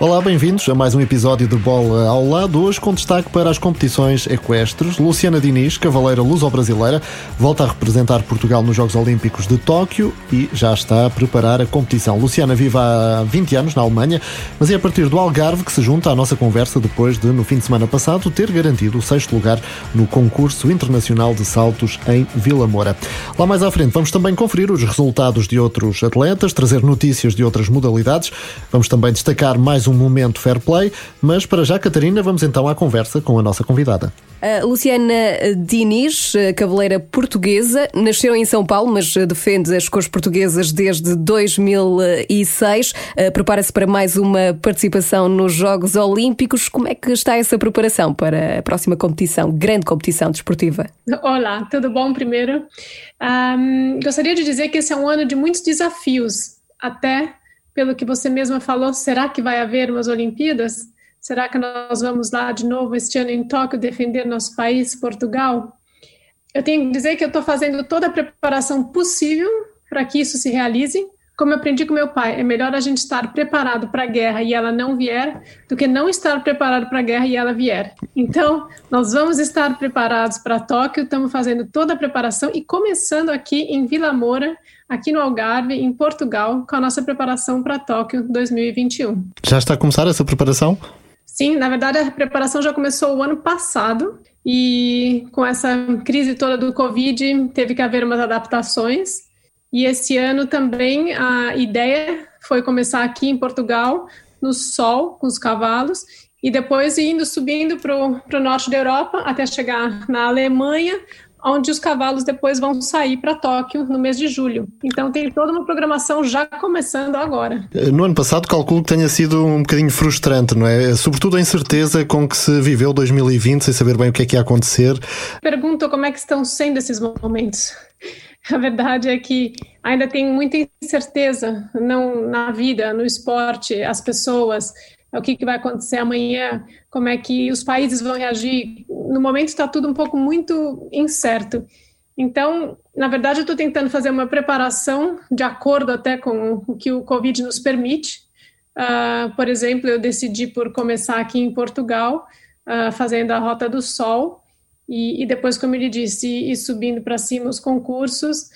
Olá, bem-vindos a mais um episódio de Bola ao Lado, hoje com destaque para as competições equestres. Luciana Diniz, cavaleira luso-brasileira, volta a representar Portugal nos Jogos Olímpicos de Tóquio e já está a preparar a competição. Luciana vive há 20 anos na Alemanha, mas é a partir do Algarve que se junta à nossa conversa depois de, no fim de semana passado, ter garantido o sexto lugar no concurso internacional de saltos em Vila Moura. Lá mais à frente vamos também conferir os resultados de outros atletas, trazer notícias de outras modalidades. Vamos também destacar mais um um momento fair play, mas para já, Catarina, vamos então à conversa com a nossa convidada. A Luciana Diniz, cavaleira portuguesa, nasceu em São Paulo, mas defende as cores portuguesas desde 2006. Eh, prepara-se para mais uma participação nos Jogos Olímpicos. Como é que está essa preparação para a próxima competição, grande competição desportiva? Olá, tudo bom primeiro? Um, gostaria de dizer que esse é um ano de muitos desafios, até pelo que você mesma falou, será que vai haver umas Olimpíadas? Será que nós vamos lá de novo este ano em Tóquio defender nosso país, Portugal? Eu tenho que dizer que eu estou fazendo toda a preparação possível para que isso se realize. Como eu aprendi com meu pai, é melhor a gente estar preparado para a guerra e ela não vier, do que não estar preparado para a guerra e ela vier. Então, nós vamos estar preparados para Tóquio, estamos fazendo toda a preparação e começando aqui em Vila Moura, aqui no Algarve, em Portugal, com a nossa preparação para Tóquio 2021. Já está a começar essa preparação? Sim, na verdade a preparação já começou o ano passado e com essa crise toda do Covid teve que haver umas adaptações. E esse ano também a ideia foi começar aqui em Portugal, no sol, com os cavalos, e depois indo subindo para o norte da Europa até chegar na Alemanha, onde os cavalos depois vão sair para Tóquio no mês de julho. Então tem toda uma programação já começando agora. No ano passado calculo que tenha sido um bocadinho frustrante, não é? Sobretudo a incerteza com que se viveu 2020, sem saber bem o que é que ia acontecer. Pergunto como é que estão sendo esses momentos. A verdade é que ainda tem muita incerteza não na vida, no esporte, as pessoas, o que, que vai acontecer amanhã, como é que os países vão reagir. No momento está tudo um pouco muito incerto. Então, na verdade, eu estou tentando fazer uma preparação de acordo até com o que o Covid nos permite. Uh, por exemplo, eu decidi por começar aqui em Portugal, uh, fazendo a Rota do Sol, e, e depois, como ele disse, ir subindo para cima os concursos.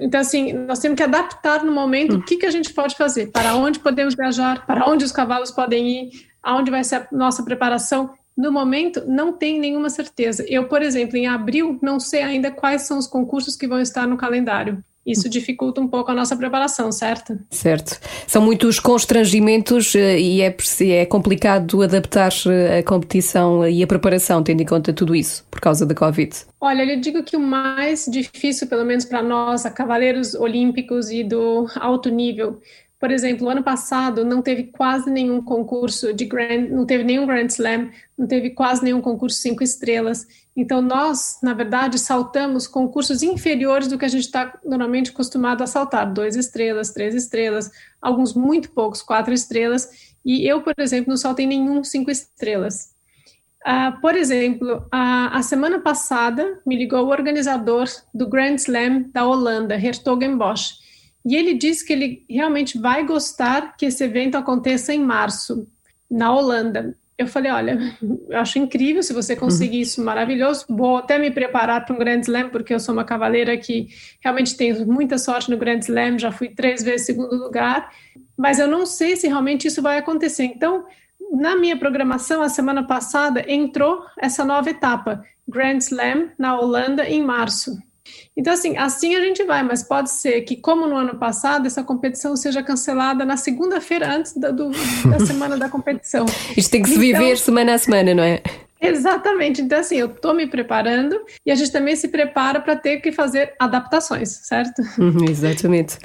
Então, assim, nós temos que adaptar no momento o que, que a gente pode fazer, para onde podemos viajar, para onde os cavalos podem ir, aonde vai ser a nossa preparação. No momento, não tem nenhuma certeza. Eu, por exemplo, em abril, não sei ainda quais são os concursos que vão estar no calendário isso dificulta um pouco a nossa preparação, certo? Certo. São muitos constrangimentos eh, e é, é complicado adaptar eh, a competição e a preparação, tendo em conta tudo isso, por causa da Covid. Olha, eu digo que o mais difícil, pelo menos para nós, a cavaleiros olímpicos e do alto nível, por exemplo, ano passado não teve quase nenhum concurso de Grand, não teve nenhum Grand Slam, não teve quase nenhum concurso cinco estrelas. Então nós, na verdade, saltamos concursos inferiores do que a gente está normalmente acostumado a saltar, dois estrelas, três estrelas, alguns muito poucos, quatro estrelas. E eu, por exemplo, não saltei nenhum cinco estrelas. Uh, por exemplo, a, a, semana passada me ligou o organizador do Grand Slam da Holanda, Hertogenbosch, e ele disse que ele realmente vai gostar que esse evento aconteça em março, na Holanda. Eu falei, olha, eu acho incrível se você conseguir isso, maravilhoso. Vou até me preparar para um Grand Slam, porque eu sou uma cavaleira que realmente tenho muita sorte no Grand Slam, já fui três vezes segundo lugar, mas eu não sei se realmente isso vai acontecer. Então, na minha programação, a semana passada, entrou essa nova etapa, Grand Slam na Holanda em março. Então, assim, assim a gente vai, mas pode ser que, como no ano passado, essa competição seja cancelada na segunda-feira antes da, do, da semana da competição. Isto tem que se então, viver semana a semana, não é? Exatamente. Então, assim, eu estou me preparando e a gente também se prepara para ter que fazer adaptações, certo? Uhum, exatamente.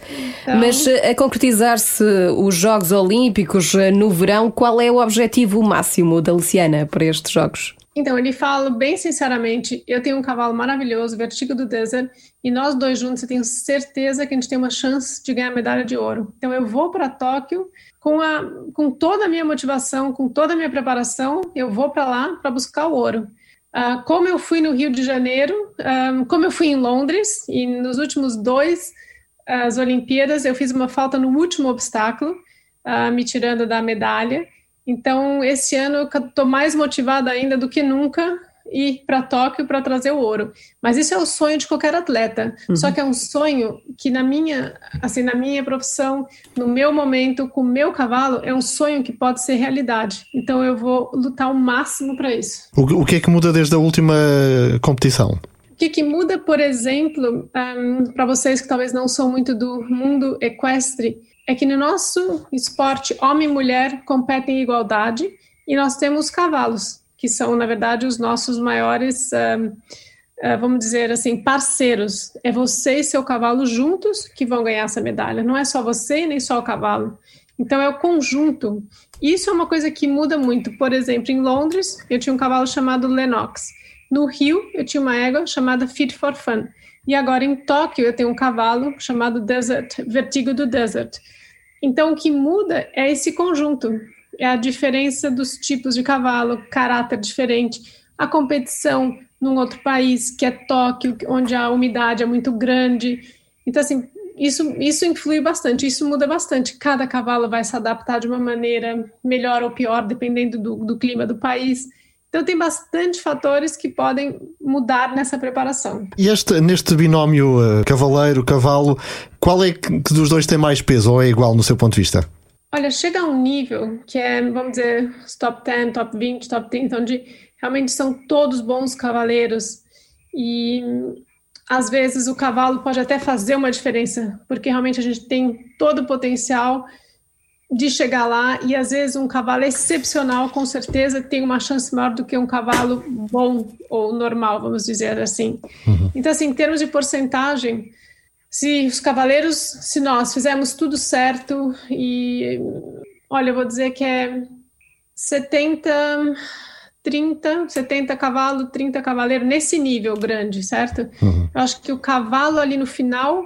Então... Mas eh, a concretizar-se os Jogos Olímpicos eh, no verão, qual é o objetivo máximo da Luciana para estes Jogos? Então, ele fala bem sinceramente: eu tenho um cavalo maravilhoso, Vertigo do Desert, e nós dois juntos eu tenho certeza que a gente tem uma chance de ganhar medalha de ouro. Então, eu vou para Tóquio com, a, com toda a minha motivação, com toda a minha preparação, eu vou para lá para buscar o ouro. Uh, como eu fui no Rio de Janeiro, um, como eu fui em Londres, e nos últimos dois as Olimpíadas eu fiz uma falta no último obstáculo, uh, me tirando da medalha. Então, esse ano eu estou mais motivada ainda do que nunca ir para Tóquio para trazer o ouro. Mas isso é o sonho de qualquer atleta. Uhum. Só que é um sonho que na minha, assim, na minha profissão, no meu momento, com o meu cavalo, é um sonho que pode ser realidade. Então eu vou lutar o máximo para isso. O, o que é que muda desde a última competição? O que, que muda, por exemplo, um, para vocês que talvez não são muito do mundo equestre, é que no nosso esporte, homem e mulher competem em igualdade e nós temos cavalos que são, na verdade, os nossos maiores, uh, vamos dizer assim, parceiros. É você e seu cavalo juntos que vão ganhar essa medalha. Não é só você nem só o cavalo. Então é o conjunto. Isso é uma coisa que muda muito. Por exemplo, em Londres, eu tinha um cavalo chamado Lennox. No Rio, eu tinha uma égua chamada Fit for Fun. E agora em Tóquio, eu tenho um cavalo chamado Desert, Vertigo do Desert. Então o que muda é esse conjunto é a diferença dos tipos de cavalo, caráter diferente, a competição num outro país, que é Tóquio, onde a umidade é muito grande. Então, assim, isso, isso influi bastante, isso muda bastante. Cada cavalo vai se adaptar de uma maneira melhor ou pior, dependendo do, do clima do país. Então, tem bastante fatores que podem mudar nessa preparação. E este, neste binómio uh, cavaleiro-cavalo, qual é que dos dois tem mais peso ou é igual no seu ponto de vista? Olha, chega a um nível que é, vamos dizer, top 10, top 20, top 30, onde realmente são todos bons cavaleiros e às vezes o cavalo pode até fazer uma diferença, porque realmente a gente tem todo o potencial de chegar lá e às vezes um cavalo excepcional com certeza tem uma chance maior do que um cavalo bom ou normal, vamos dizer assim. Uhum. Então, assim, em termos de porcentagem, se os cavaleiros, se nós fizermos tudo certo e olha, eu vou dizer que é 70 30, 70 cavalo, 30 cavaleiro nesse nível grande, certo? Uhum. Eu acho que o cavalo ali no final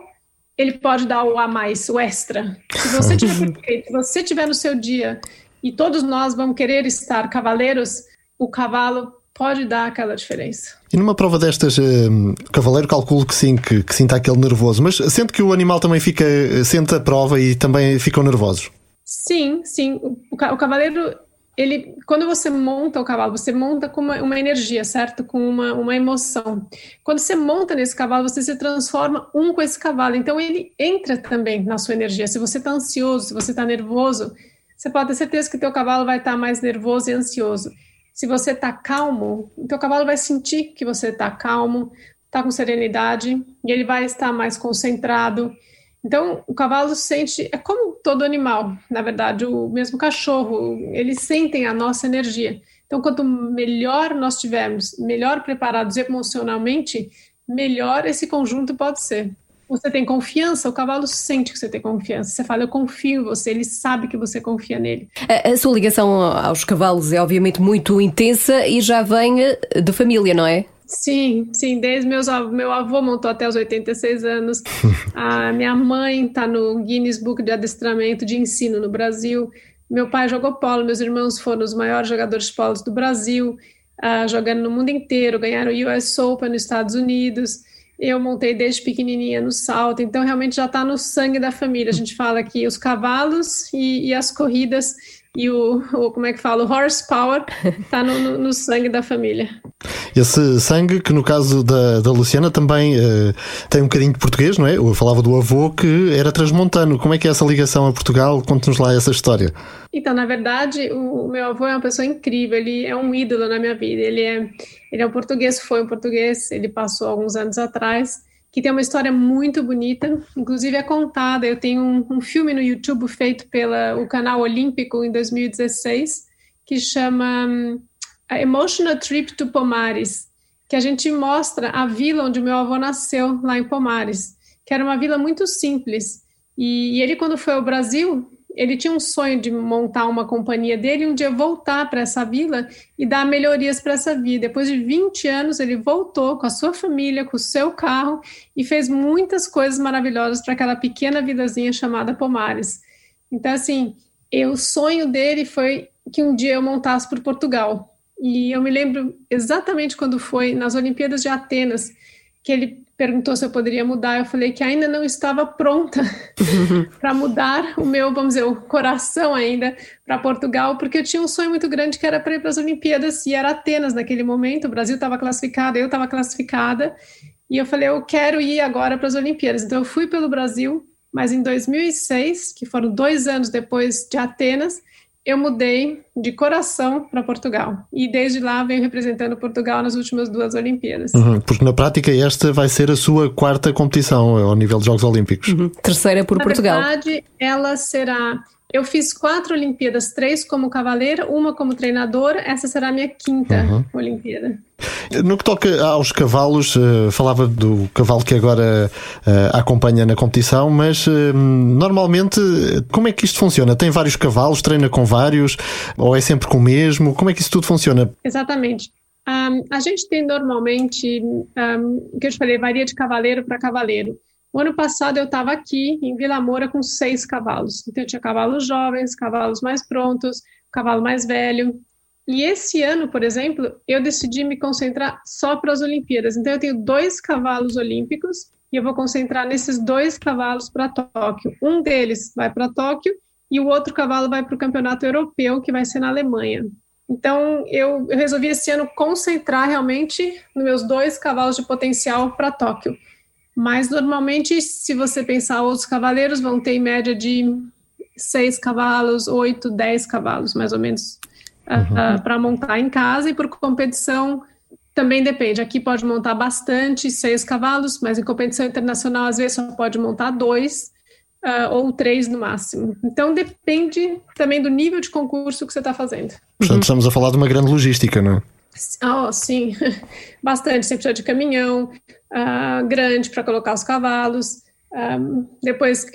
ele pode dar o a mais, o extra. Se você tiver se você tiver no seu dia e todos nós vamos querer estar cavaleiros, o cavalo pode dar aquela diferença. E numa prova destas, uh, cavaleiro, calculo que sim, que, que sinta aquele nervoso, mas sente que o animal também fica, sente a prova e também ficam nervosos? Sim, sim. O, o cavaleiro, ele, quando você monta o cavalo, você monta com uma, uma, energia, certo? Com uma, uma emoção. Quando você monta nesse cavalo, você se transforma um com esse cavalo. Então ele entra também na sua energia. Se você está ansioso, se você está nervoso, você pode ter certeza que teu cavalo vai estar tá mais nervoso e ansioso. Se você está calmo, o teu cavalo vai sentir que você está calmo, está com serenidade e ele vai estar mais concentrado. Então, o cavalo sente, é como todo animal, na verdade, o mesmo cachorro, eles sentem a nossa energia. Então, quanto melhor nós tivermos, melhor preparados emocionalmente, melhor esse conjunto pode ser você tem confiança, o cavalo sente que você tem confiança. Você fala, eu confio em você, ele sabe que você confia nele. A, a sua ligação aos cavalos é obviamente muito intensa e já vem eh, de família, não é? Sim, sim, desde meus meu avô montou até os 86 anos. A minha mãe está no Guinness Book de adestramento de ensino no Brasil. Meu pai jogou polo, meus irmãos foram os maiores jogadores de polo do Brasil, uh, jogando no mundo inteiro, ganharam o US Open nos Estados Unidos eu montei desde pequenininha no salto, então realmente já está no sangue da família. A gente fala que os cavalos e, e as corridas e o, o, como é que fala, o horsepower está no, no, no, sangue da família. Esse sangue que no caso da, da Luciana também uh, tem um bocadinho de português, não é? Eu falava do avô que era transmontano. Como é que é essa ligação a Portugal? Conte-nos lá essa história. Então, na verdade, o, o, meu avô é uma pessoa incrível, ele é um ídolo na minha vida. Ele é, ele é um português, foi um português, ele passou alguns anos atrás que tem uma história muito bonita, inclusive é contada. Eu tenho um, um filme no YouTube feito pelo canal Olímpico em 2016 que chama um, Emotional Trip to Pomares, que a gente mostra a vila onde meu avô nasceu, lá em Pomares, que era uma vila muito simples. E, e ele, quando foi ao Brasil, ele tinha um sonho de montar uma companhia dele e um dia voltar para essa vila e dar melhorias para essa vida. Depois de 20 anos, ele voltou com a sua família, com o seu carro e fez muitas coisas maravilhosas para aquela pequena vidazinha chamada Pomares. Então, assim, eu, o sonho dele foi que um dia eu montasse por Portugal. E eu me lembro exatamente quando foi nas Olimpíadas de Atenas, que ele perguntou se eu poderia mudar. Eu falei que ainda não estava pronta para mudar o meu, vamos dizer, o coração ainda para Portugal, porque eu tinha um sonho muito grande que era para ir para as Olimpíadas e era Atenas naquele momento. O Brasil estava classificado, eu estava classificada. E eu falei, eu quero ir agora para as Olimpíadas. Então eu fui pelo Brasil, mas em 2006, que foram dois anos depois de Atenas, eu mudei de coração para Portugal. E desde lá venho representando Portugal nas últimas duas Olimpíadas. Uhum, porque na prática esta vai ser a sua quarta competição ao nível de Jogos Olímpicos. Uhum. Terceira por na Portugal. Na verdade, ela será. Eu fiz quatro Olimpíadas, três como cavaleira, uma como treinadora. Essa será a minha quinta uhum. Olimpíada. No que toca aos cavalos, uh, falava do cavalo que agora uh, acompanha na competição, mas uh, normalmente como é que isto funciona? Tem vários cavalos, treina com vários, ou é sempre com o mesmo? Como é que isso tudo funciona? Exatamente. Um, a gente tem normalmente, um, o que eu te falei, varia de cavaleiro para cavaleiro. O ano passado eu estava aqui em Vila Moura com seis cavalos. Então eu tinha cavalos jovens, cavalos mais prontos, cavalo mais velho. E esse ano, por exemplo, eu decidi me concentrar só para as Olimpíadas. Então, eu tenho dois cavalos olímpicos e eu vou concentrar nesses dois cavalos para Tóquio. Um deles vai para Tóquio e o outro cavalo vai para o campeonato europeu, que vai ser na Alemanha. Então, eu, eu resolvi esse ano concentrar realmente nos meus dois cavalos de potencial para Tóquio. Mas, normalmente, se você pensar, outros cavaleiros vão ter em média de seis cavalos, oito, dez cavalos, mais ou menos uhum. uh, para montar em casa e por competição também depende. Aqui pode montar bastante, seis cavalos, mas em competição internacional às vezes só pode montar dois uh, ou três no máximo. Então depende também do nível de concurso que você está fazendo. Portanto, estamos a falar de uma grande logística, não é? Oh, sim, bastante. Você precisa de caminhão uh, grande para colocar os cavalos. Um, depois,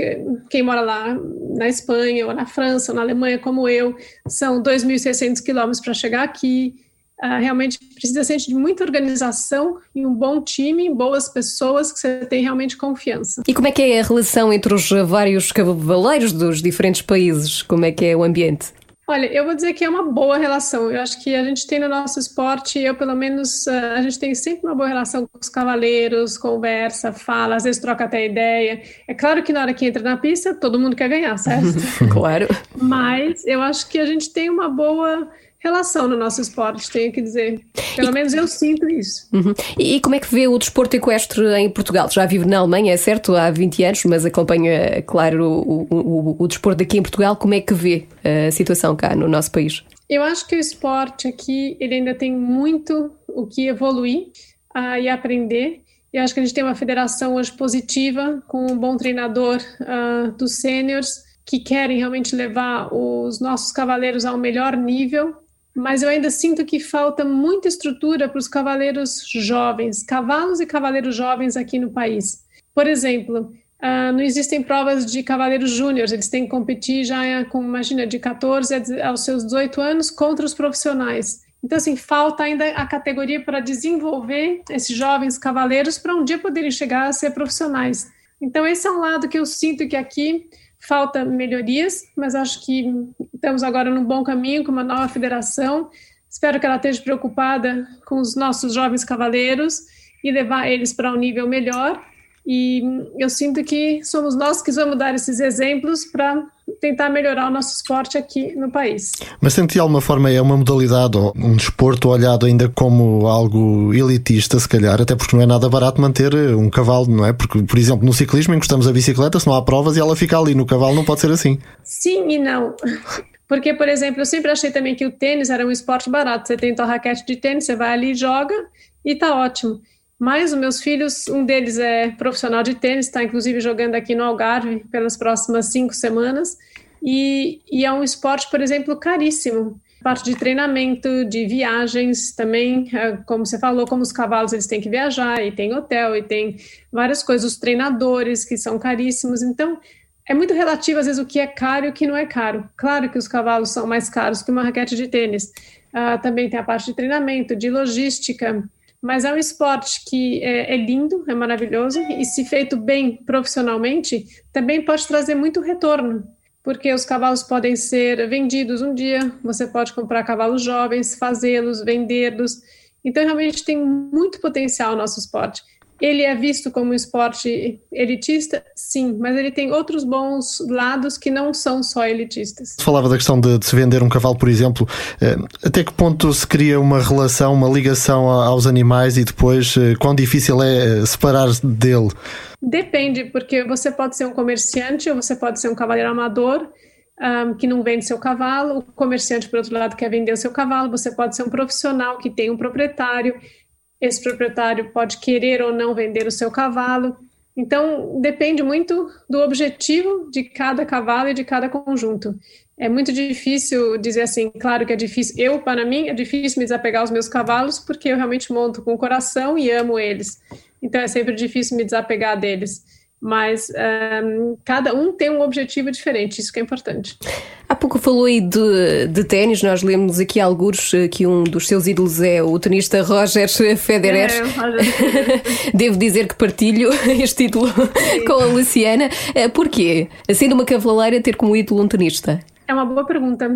quem mora lá na Espanha, ou na França, ou na Alemanha, como eu, são 2.600 quilômetros para chegar aqui. Uh, realmente precisa ser de muita organização e um bom time, boas pessoas que você tem realmente confiança. E como é que é a relação entre os vários cavaleiros dos diferentes países? Como é que é o ambiente? Olha, eu vou dizer que é uma boa relação. Eu acho que a gente tem no nosso esporte, eu pelo menos, ah, a gente tem sempre uma boa relação com os cavaleiros, conversa, fala, às vezes troca até ideia. É claro que na hora que entra na pista, todo mundo quer ganhar, certo? claro. Mas eu acho que a gente tem uma boa relação no nosso esporte, tenho que dizer. Pelo e... menos eu sinto isso. Uhum. E como é que vê o desporto equestre em Portugal? Já vive na Alemanha, é certo, há 20 anos, mas acompanha, claro, o, o, o, desporto aqui em Portugal. Como é que vê a situação cá no nosso país? Eu acho que o esporte aqui ele ainda tem muito o que evoluir uh, e aprender. Eu acho que a gente tem uma federação hoje positiva, com um bom treinador uh, dos sêniores, que querem realmente levar os nossos cavaleiros ao melhor nível mas eu ainda sinto que falta muita estrutura para os cavaleiros jovens, cavalos e cavaleiros jovens aqui no país. Por exemplo, uh, não existem provas de cavaleiros júniores, eles têm que competir já com, imagina, de 14 aos seus 18 anos contra os profissionais. Então, assim, falta ainda a categoria para desenvolver esses jovens cavaleiros para um dia poderem chegar a ser profissionais. Então, esse é um lado que eu sinto que aqui falta melhorias, mas acho que estamos agora num bom caminho com uma nova federação. Espero que ela esteja preocupada com os nossos jovens cavaleiros e levar eles para um nível melhor. E eu sinto que somos nós que vamos dar esses exemplos para tentar melhorar o nosso esporte aqui no país. Mas sente de alguma forma é uma modalidade ou um desporto olhado ainda como algo elitista, se calhar, até porque não é nada barato manter eh, um cavalo, não é? Porque, por exemplo, no ciclismo encostamos a bicicleta, se não há provas e ela fica ali, no cavalo não pode ser assim. Sim e não. Porque, por exemplo, eu sempre achei também que o tênis era um esporte barato. Você tem tua raquete de tênis, você vai ali, joga e tá ótimo. Mas os meus filhos, um deles é profissional de tênis, está inclusive jogando aqui no Algarve pelas próximas cinco semanas. E, e é um esporte, por exemplo, caríssimo. Parte de treinamento, de viagens também, é, como você falou, como os cavalos eles têm que viajar, e tem hotel, e tem várias coisas, os treinadores que são caríssimos. Então, é muito relativo, às vezes, o que é caro e o que não é caro. Claro que os cavalos são mais caros que uma raquete de tênis. Uh, também tem a parte de treinamento, de logística, mas é um esporte que é, é, lindo, é maravilhoso e se feito bem profissionalmente, também pode trazer muito retorno. porque os cavalos podem ser vendidos um dia, você pode comprar cavalos jovens, fazê-los, vendê-los. Então, realmente tem muito potencial o nosso esporte. Ele é visto como um esporte elitista? Sim, mas ele tem outros bons lados que não são só elitistas. Falava da questão de, de, se vender um cavalo, por exemplo. Eh, até que ponto se cria uma relação, uma ligação aos animais e depois eh, quão difícil é eh, separar-se dele? Depende, porque você pode ser um comerciante ou você pode ser um cavaleiro amador. Um, que não vende seu cavalo, o comerciante, por outro lado, quer vender o seu cavalo, você pode ser um profissional que tem um proprietário, esse proprietário pode querer ou não vender o seu cavalo. Então, depende muito do objetivo de cada cavalo e de cada conjunto. É muito difícil dizer assim, claro que é difícil. Eu, para mim, é difícil me desapegar aos meus cavalos, porque eu realmente monto com o coração e amo eles. Então, é sempre difícil me desapegar deles mas um, cada um tem um objetivo diferente, isso que é importante. Há pouco falou aí de, de ténis, nós lemos aqui alguns eh, que um dos seus ídolos é o tenista Roger Federer. É, Roger. Devo dizer que partilho este título Sim. com a Luciana. Eh, porquê? Sendo uma cavaleira, ter como ídolo um tenista? É uma boa pergunta.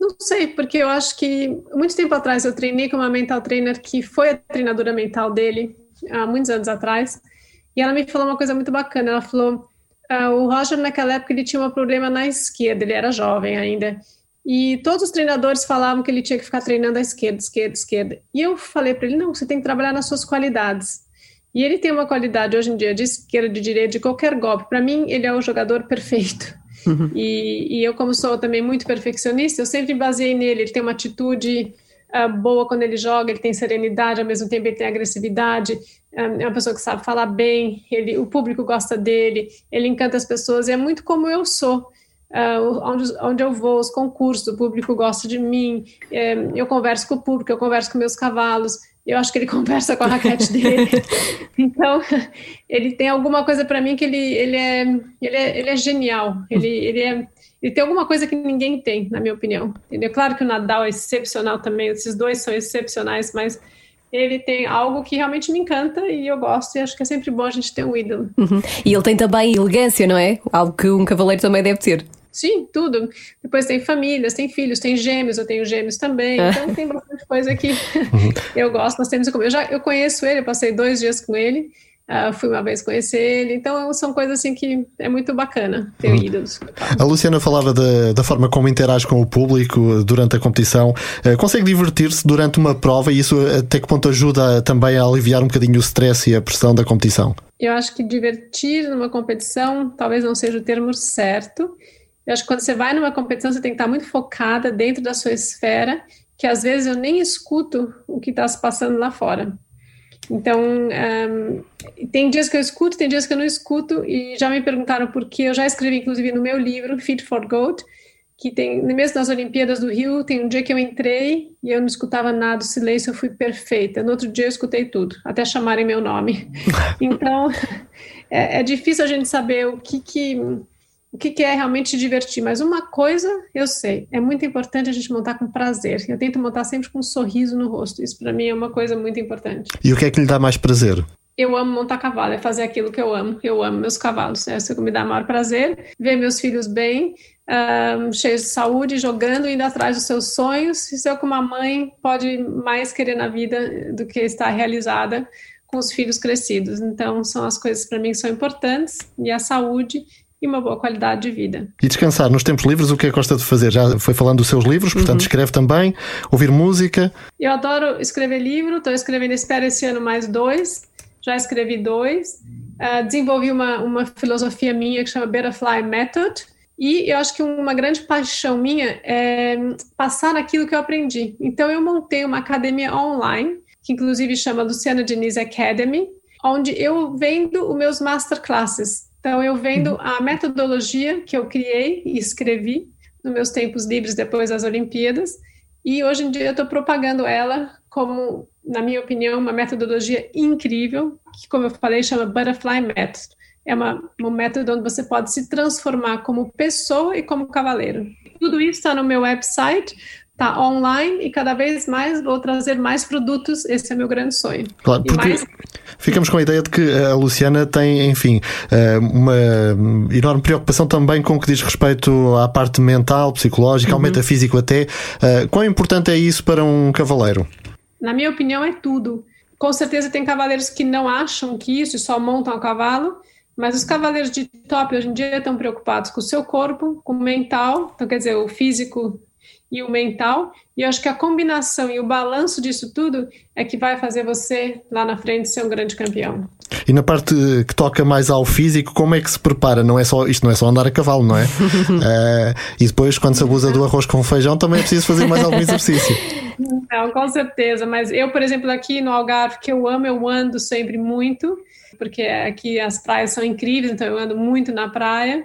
Não sei, porque eu acho que muito tempo atrás eu treinei com uma mental trainer que foi a treinadora mental dele, há muitos anos atrás. E ela me falou uma coisa muito bacana. Ela falou: ah, o Roger, naquela época, ele tinha um problema na esquerda, ele era jovem ainda. E todos os treinadores falavam que ele tinha que ficar treinando à esquerda, esquerda, esquerda. E eu falei para ele: não, você tem que trabalhar nas suas qualidades. E ele tem uma qualidade hoje em dia de esquerda, de direita, de qualquer golpe. Para mim, ele é o jogador perfeito. Uhum. E, e, eu, como sou também muito perfeccionista, eu sempre baseei nele. Ele tem uma atitude uh, boa quando ele joga, ele tem serenidade, ao mesmo tempo ele tem agressividade é uma pessoa que sabe falar bem, ele, o público gosta dele, ele encanta as pessoas, e é muito como eu sou. Uh, onde, onde eu vou, os concursos, o público gosta de mim, é, eu converso com o público, eu converso com meus cavalos, eu acho que ele conversa com a raquete dele. então, ele tem alguma coisa para mim que ele, ele, é, ele, é, ele é genial, ele, ele, é, ele tem alguma coisa que ninguém tem, na minha opinião. Entendeu? Claro que o Nadal é excepcional também, esses dois são excepcionais, mas ele tem algo que realmente me encanta e eu gosto, e acho que é sempre bom a gente ter um ídolo. Uhum. E ele tem também elegância, não é? Algo que um cavaleiro também deve ter. Sim, tudo. Depois tem famílias, tem filhos, tem gêmeos, eu tenho gêmeos também. Ah. Então tem bastante coisa que uhum. eu gosto. Nós temos eu já eu conheço ele, eu passei dois dias com ele. Uh, fui uma vez conhecer ele, então são coisas assim que é muito bacana ter hum. ídolos. A Luciana falava da, da forma como interage com o público durante a competição. Uh, consegue divertir-se durante uma prova e isso até que ponto ajuda também a aliviar um bocadinho o stress e a pressão da competição? Eu acho que divertir numa competição talvez não seja o termo certo. Eu acho que quando você vai numa competição, você tem que estar muito focada dentro da sua esfera, que às vezes eu nem escuto o que está se passando lá fora. Então, um, tem dias que eu escuto, tem dias que eu não escuto, e já me perguntaram por que. Eu já escrevi, inclusive, no meu livro, Fit for Gold, que tem, mesmo nas Olimpíadas do Rio, tem um dia que eu entrei e eu não escutava nada, o silêncio, eu fui perfeita. No outro dia eu escutei tudo, até chamarem meu nome. Então, é, é difícil a gente saber o que que o que, que é realmente divertir. Mas uma coisa eu sei, é muito importante a gente montar com prazer. Eu tento montar sempre com um sorriso no rosto. Isso para mim é uma coisa muito importante. E o que é que lhe dá mais prazer? Eu amo montar cavalo, é fazer aquilo que eu amo. Eu amo meus cavalos. É isso que me dá maior prazer. Ver meus filhos bem, um, cheios de saúde, jogando, indo atrás dos seus sonhos. Isso é o que uma mãe pode mais querer na vida do que estar realizada com os filhos crescidos. Então, são as coisas para mim que são importantes. E a saúde e uma boa qualidade de vida. E descansar nos tempos livres, o que é que gosta de fazer? Já foi falando dos seus livros, portanto uhum. escreve também, ouvir música. Eu adoro escrever livro, estou escrevendo, espero esse ano mais dois, já escrevi dois. Uh, desenvolvi uma, uma filosofia minha que chama Butterfly Method, e eu acho que uma grande paixão minha é passar aquilo que eu aprendi. Então eu montei uma academia online, que inclusive chama Luciana Diniz Academy, onde eu vendo os meus masterclasses. Então, eu vendo uhum. a metodologia que eu criei e escrevi nos meus tempos livres depois das Olimpíadas, e hoje em dia eu estou propagando ela como, na minha opinião, uma metodologia incrível, que, como eu falei, chama Butterfly Method. É uma, um método onde você pode se transformar como pessoa e como cavaleiro. Tudo isso está no meu website, tá online e cada vez mais vou trazer mais produtos. Esse é meu grande sonho. Claro, porque mais... ficamos com a ideia de que a Luciana tem, enfim, eh, uma enorme preocupação também com o que diz respeito à parte mental, psicológica, uhum. ao metafísico até. Eh, quão importante é isso para um cavaleiro? Na minha opinião, é tudo. Com certeza tem cavaleiros que não acham que isso, só montam a cavalo, mas os cavaleiros de top hoje em dia estão preocupados com o seu corpo, com o mental, então quer dizer, o físico e o mental. E eu acho que a combinação e o balanço disso tudo é que vai fazer você lá na frente ser um grande campeão. E na parte que toca mais ao físico, como é que se prepara? Não é só, isto não é só andar a cavalo, não é? uh, e depois, quando se abusa do arroz com feijão, também é preciso fazer mais algum exercício. Não, com certeza. Mas eu, por exemplo, aqui no Algarve, que eu amo, eu ando sempre muito, porque aqui as praias são incríveis, então eu ando muito na praia.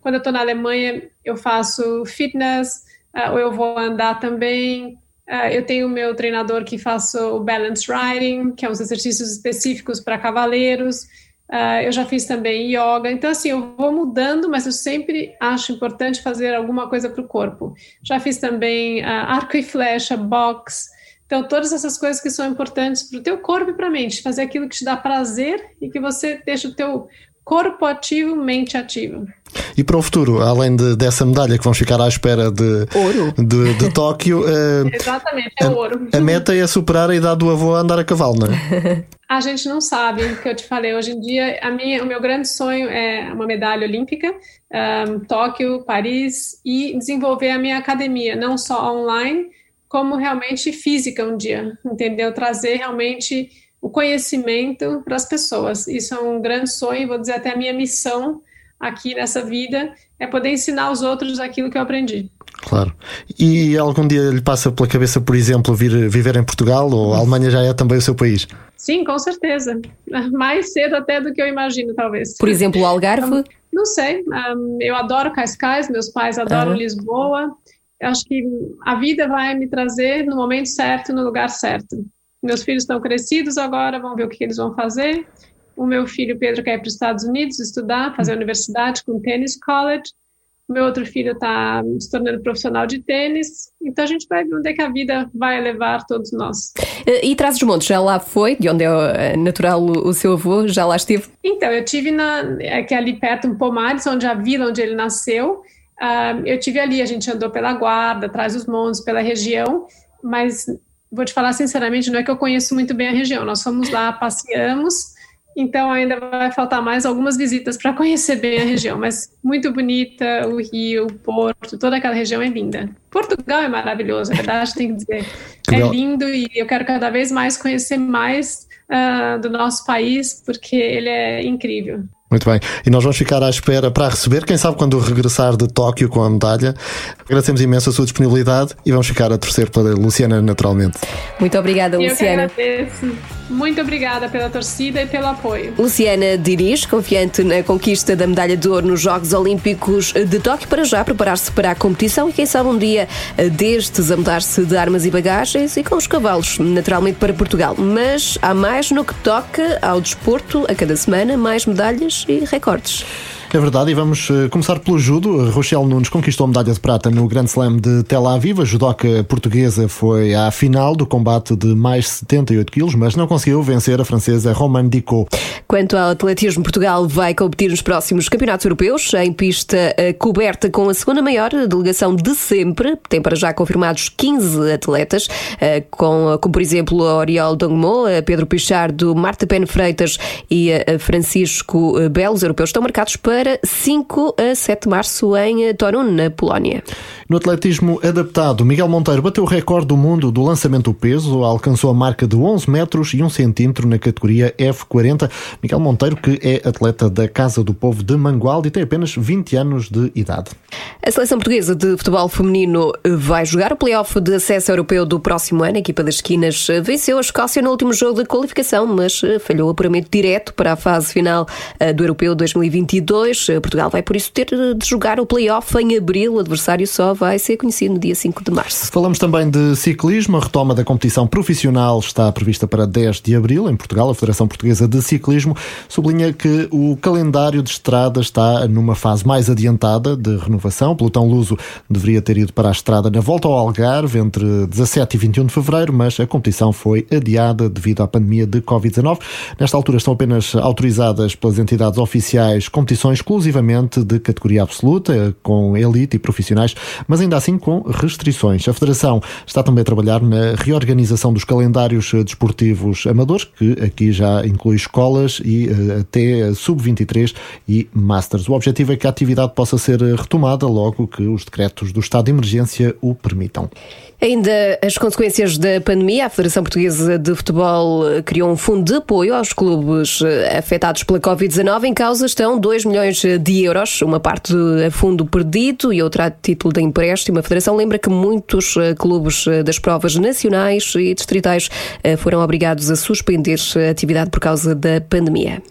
Quando eu estou na Alemanha, eu faço fitness, ou eu vou andar também. Uh, eu tenho o meu treinador que faço o balance riding, que é uns exercícios específicos para cavaleiros. Uh, eu já fiz também yoga. Então, assim, eu vou mudando, mas eu sempre acho importante fazer alguma coisa para o corpo. Já fiz também arco e flecha, boxe. Então, todas essas coisas que são importantes para o teu corpo e para a mente. Fazer aquilo que te dá prazer e que você deixa o teu corpo ativo, mente ativa. E para o futuro, além de, dessa medalha que vamos ficar à espera de, ouro. de, de Tóquio, uh, Exatamente, é a, ouro. A meta é superar a idade do avô a andar a cavalo, não é? A gente não sabe, o que eu te falei. Hoje em dia, a minha, o meu grande sonho é uma medalha olímpica, um, Tóquio, Paris, e desenvolver a minha academia, não só online, como realmente física um dia, entendeu? Trazer realmente o conhecimento para as pessoas. Isso é um grande sonho, vou dizer até a minha missão aqui nessa vida é poder ensinar os outros aquilo que eu aprendi. Claro. E algum dia lhe passa pela cabeça, por exemplo, vir viver em Portugal ou a Alemanha já é também o seu país? Sim, com certeza. Mais cedo até do que eu imagino, talvez. Por exemplo, o Algarve? Não sei. Um, eu adoro Cascais, meus pais adoram Lisboa. Eu acho que a vida vai me trazer no momento certo, no lugar certo. Meus filhos estão crescidos agora, vamos ver o que eles vão fazer. O meu filho Pedro quer ir para os Estados Unidos estudar, fazer universidade com tênis college. O meu outro filho está se tornando profissional de tênis. Então a gente vai ver onde é que a vida vai levar todos nós. E, e Traz os Montes já lá foi? De onde é natural o, seu avô? Já lá esteve? Então, eu tive na, aqui ali perto, em Pomares, onde a vila onde ele nasceu. Uh, eu tive ali, a gente andou pela guarda, atrás dos montes, pela região, mas vou te falar sinceramente, não é que eu conheço muito bem a região. Nós fomos lá, passeamos, então ainda vai faltar mais algumas visitas para conhecer bem a região, mas muito bonita, o Rio, o Porto, toda aquela região é linda. Portugal é maravilhoso, é verdade, tem que dizer. É lindo e eu quero cada vez mais conhecer mais uh, do nosso país, porque ele é incrível. Muito bem. E nós vamos ficar à espera para receber, quem sabe quando regressar de Tóquio com a medalha. Agradecemos imenso a sua disponibilidade e vamos ficar a torcer pela Luciana naturalmente. Muito obrigada, Luciana. Muito obrigada pela torcida e pelo apoio. Luciana Diniz, confiante na conquista da medalha de ouro nos Jogos Olímpicos de Tóquio, para já preparar-se para a competição e quem sabe um dia destes a mudar-se de armas e bagagens e com os cavalos, naturalmente para Portugal. Mas há mais no que toca ao desporto a cada semana, mais medalhas e recordes. É verdade, e vamos eh, começar pelo judo. Rochelle Nunes conquistou a medalha de prata no Grand Slam de Tel Aviv. A judoca portuguesa foi à final do combate de mais 78 quilos, mas não conseguiu vencer a francesa Romane Dicot. Quanto ao atletismo, Portugal vai competir nos próximos campeonatos europeus em pista eh, coberta com a segunda maior delegação de sempre. Tem para já confirmados 15 atletas, eh, com, como por exemplo a Oriol Dongmo, Pedro Pichardo, Marta Pen Freitas e Francisco Belo. Os europeus estão marcados para para 5 a 7 de março em Torun, na Polónia. No atletismo adaptado, Miguel Monteiro bateu o recorde do mundo do lançamento do peso, alcançou a marca de 11 metros e 1 centímetro na categoria F40. Miguel Monteiro, que é atleta da Casa do Povo de Mangualde e tem apenas 20 anos de idade. A seleção portuguesa de futebol feminino vai jogar o playoff de acesso europeu do próximo ano. A equipa das esquinas venceu a Escócia no último jogo de qualificação, mas falhou o apuramento direto para a fase final eh, do Europeu 2022 2022. Portugal vai, por isso, ter de jogar o play-off em abril. O adversário só vai ser conhecido no dia 5 de março. Falamos também de ciclismo. A retoma da competição profissional está prevista para 10 de abril. Em Portugal, a Federação Portuguesa de Ciclismo sublinha que o calendário de estrada está numa fase mais adiantada de renovação. O pelotão luso deveria ter ido para a estrada na volta ao Algarve entre 17 e 21 de fevereiro, mas a competição foi adiada devido à pandemia de Covid-19. Nesta altura estão apenas autorizadas pelas entidades oficiais competições exclusivamente de categoria absoluta, com elite e profissionais, mas ainda assim com restrições. A Federação está também a trabalhar na reorganização dos calendários desportivos amadores, que aqui já inclui escolas e eh, até sub-23 e Masters. O objetivo é que a atividade possa ser retomada logo que os decretos do estado de emergência o permitam. Ainda as consequências da pandemia, a Federação Portuguesa de Futebol criou um fundo de apoio aos clubes afetados pela Covid-19. Em causa estão 2 milhões de euros, uma parte a fundo perdido e outra a título de empréstimo. A Federação lembra que muitos clubes das provas nacionais e distritais foram obrigados a suspender a atividade por causa da pandemia.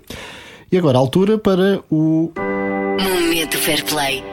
E agora a altura para o. Momento Fair Play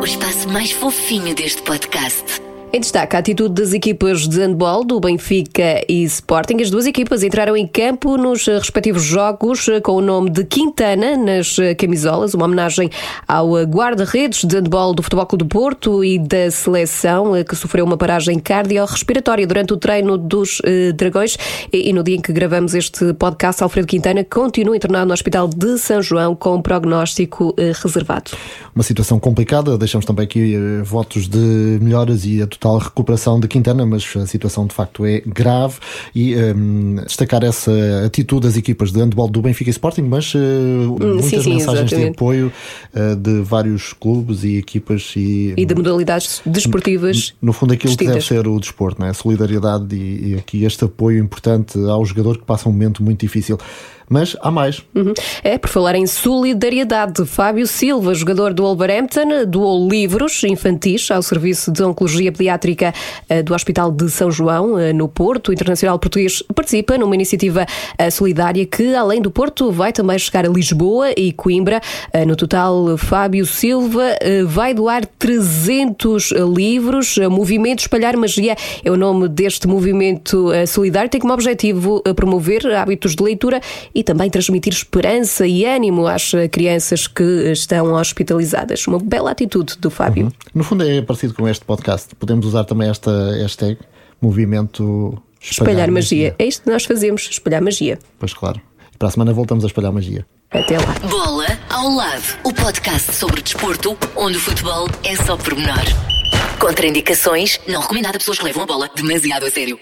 o espaço mais fofinho deste podcast. Em destaque a atitude das equipas de handball do Benfica e Sporting. As duas equipas entraram em campo nos respectivos jogos com o nome de Quintana nas camisolas, uma homenagem ao guarda-redes de handball do Futebol Clube do Porto e da seleção que sofreu uma paragem cardiorrespiratória durante o treino dos eh, Dragões. E, no dia em que gravamos este podcast, Alfredo Quintana continua internado no Hospital de São João com prognóstico eh, reservado. Uma situação complicada, deixamos também aqui eh, votos de melhoras e a total total recuperação de Quintana, mas a situação de facto é grave e um, destacar essa atitude das equipas de handball do Benfica e Sporting, mas uh, muitas sim, sim, mensagens exatamente. de apoio uh, de vários clubes e equipas e, e de modalidades desportivas. No, no fundo, aquilo distintas. que deve ser o desporto, né? a solidariedade e, e aqui este apoio importante ao jogador que passa um momento muito difícil mas há mais. Uhum. É, por falar em solidariedade, Fábio Silva, jogador do Wolverhampton, doou livros infantis ao Serviço de Oncologia Pediátrica eh, do Hospital de São João, eh, no Porto. O Internacional Português participa numa iniciativa eh, solidária que, além do Porto, vai também chegar a Lisboa e Coimbra. No total, Fábio Silva vai doar 300 livros. Movimento Espalhar Magia é o nome deste movimento solidário. Tem como objetivo promover hábitos de leitura e também transmitir esperança e ânimo às crianças que estão hospitalizadas. Uma bela atitude do Fábio. Uhum. No fundo é parecido com este podcast. Podemos usar também esta hashtag, movimento espalhar, espalhar magia. magia. É isto que nós fazemos, espalhar magia. Pois claro. Para a semana voltamos a espalhar magia. Até lá. Bola ao lado, o podcast sobre desporto, onde o futebol é só pormenor. Contraindicações, não recomendado a pessoas que levam a bola demasiado a sério.